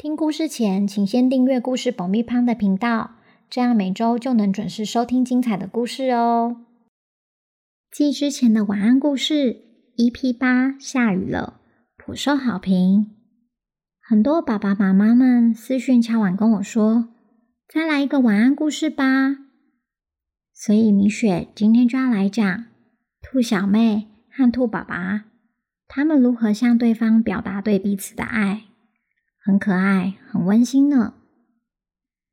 听故事前，请先订阅故事爆米花的频道，这样每周就能准时收听精彩的故事哦。继之前的晚安故事 EP 八下雨了，颇受好评。很多爸爸妈妈们私讯敲碗跟我说：“再来一个晚安故事吧。”所以米雪今天就要来讲兔小妹和兔爸爸他们如何向对方表达对彼此的爱，很可爱，很温馨呢。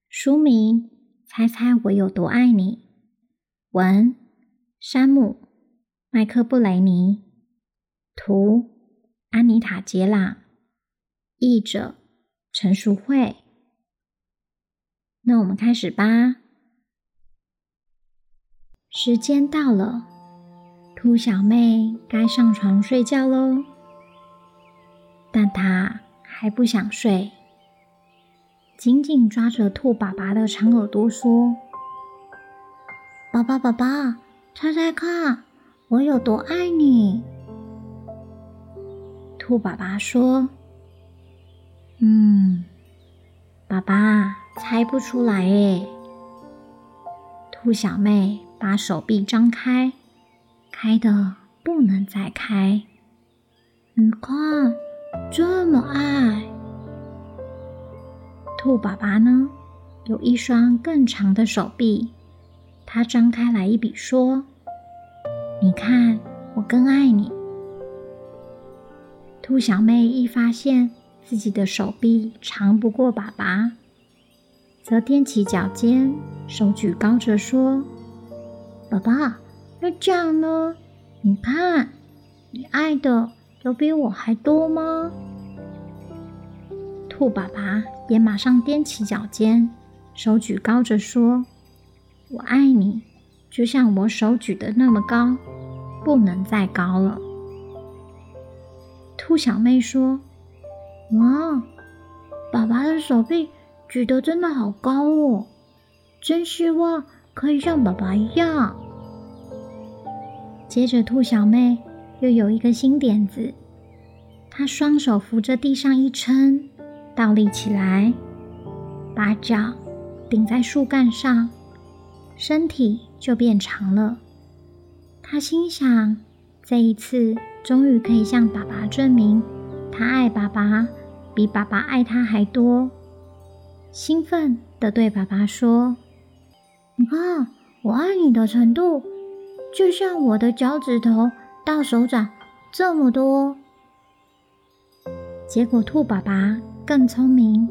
书名：猜猜我有多爱你。文：山姆。麦克布雷尼，图安妮塔杰朗，译者陈淑慧。那我们开始吧。时间到了，兔小妹该上床睡觉喽，但她还不想睡，紧紧抓着兔爸爸的长耳朵说：“爸爸，爸爸，猜猜看。”我有多爱你？兔爸爸说：“嗯，爸爸猜不出来诶。”兔小妹把手臂张开，开得不能再开。你看，这么爱。兔爸爸呢，有一双更长的手臂，他张开来一比说。你看，我更爱你。兔小妹一发现自己的手臂长不过爸爸，则踮起脚尖，手举高着说：“爸爸，要这样呢？你看，你爱的有比我还多吗？”兔爸爸也马上踮起脚尖，手举高着说：“我爱你。”就像我手举的那么高，不能再高了。兔小妹说：“哇，爸爸的手臂举得真的好高哦，真希望可以像爸爸一样。”接着，兔小妹又有一个新点子，他双手扶着地上一撑，倒立起来，把脚顶在树干上。身体就变长了。他心想：这一次终于可以向爸爸证明，他爱爸爸比爸爸爱他还多。兴奋地对爸爸说：“你看，我爱你的程度，就像我的脚趾头到手掌这么多。”结果，兔爸爸更聪明，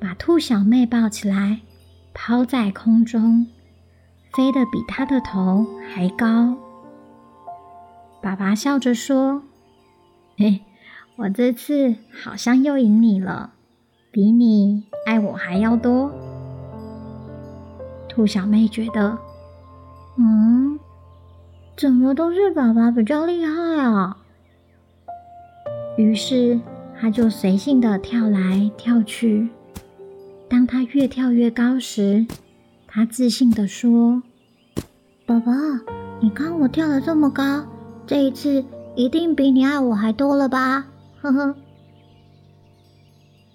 把兔小妹抱起来，抛在空中。飞得比他的头还高。爸爸笑着说：“嘿，我这次好像又赢你了，比你爱我还要多。”兔小妹觉得，嗯，怎么都是爸爸比较厉害啊？于是，她就随性的跳来跳去。当她越跳越高时，他自信的说：“宝宝，你看我跳的这么高，这一次一定比你爱我还多了吧？”呵呵。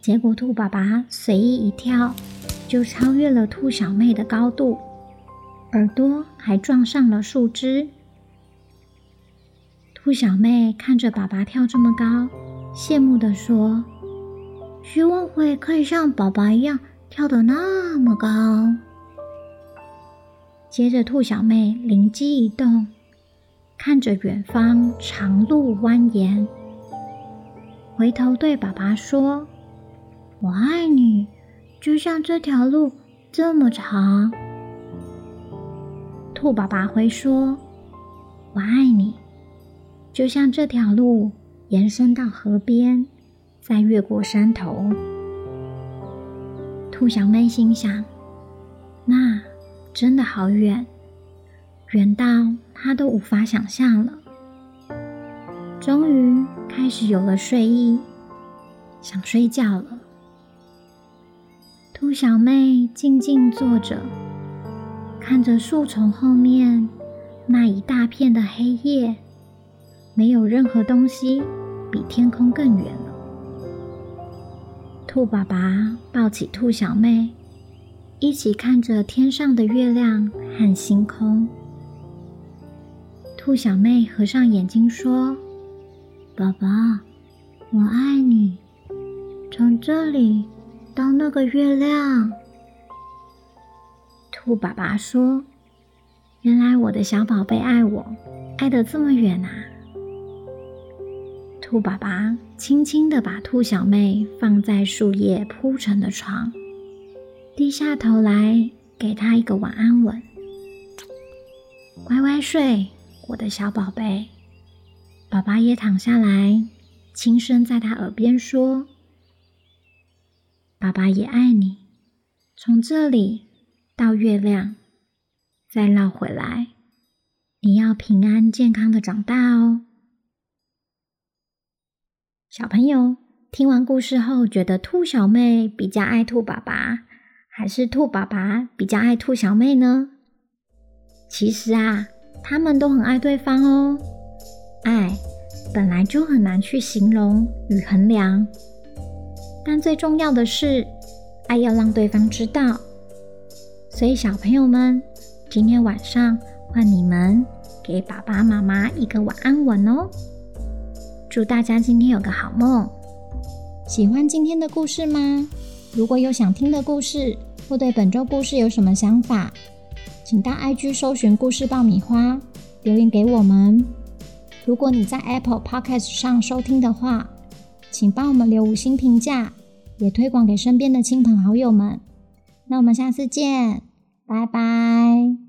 结果兔爸爸随意一跳，就超越了兔小妹的高度，耳朵还撞上了树枝。兔小妹看着爸爸跳这么高，羡慕地说：“希望我也可以像爸爸一样跳得那么高。”接着，兔小妹灵机一动，看着远方长路蜿蜒，回头对爸爸说：“我爱你，就像这条路这么长。”兔爸爸回说：“我爱你，就像这条路延伸到河边，再越过山头。”兔小妹心想：“那真的好远，远到她都无法想象了。终于开始有了睡意，想睡觉了。兔小妹静静坐着，看着树丛后面那一大片的黑夜，没有任何东西比天空更远了。兔爸爸抱起兔小妹，一起看着天上的月亮和星空。兔小妹合上眼睛说：“爸爸，我爱你。从这里。”到那个月亮，兔爸爸说：“原来我的小宝贝爱我，爱得这么远啊！”兔爸爸轻轻地把兔小妹放在树叶铺成的床，低下头来给她一个晚安吻。乖乖睡，我的小宝贝。爸爸也躺下来，轻声在她耳边说。爸爸也爱你，从这里到月亮，再绕回来，你要平安健康的长大哦。小朋友听完故事后，觉得兔小妹比较爱兔爸爸，还是兔爸爸比较爱兔小妹呢？其实啊，他们都很爱对方哦。爱本来就很难去形容与衡量。但最重要的是，爱要让对方知道。所以，小朋友们，今天晚上换你们给爸爸妈妈一个晚安吻哦！祝大家今天有个好梦。喜欢今天的故事吗？如果有想听的故事，或对本周故事有什么想法，请到 IG 搜寻“故事爆米花”，留言给我们。如果你在 Apple Podcast 上收听的话，请帮我们留五星评价。也推广给身边的亲朋好友们。那我们下次见，拜拜。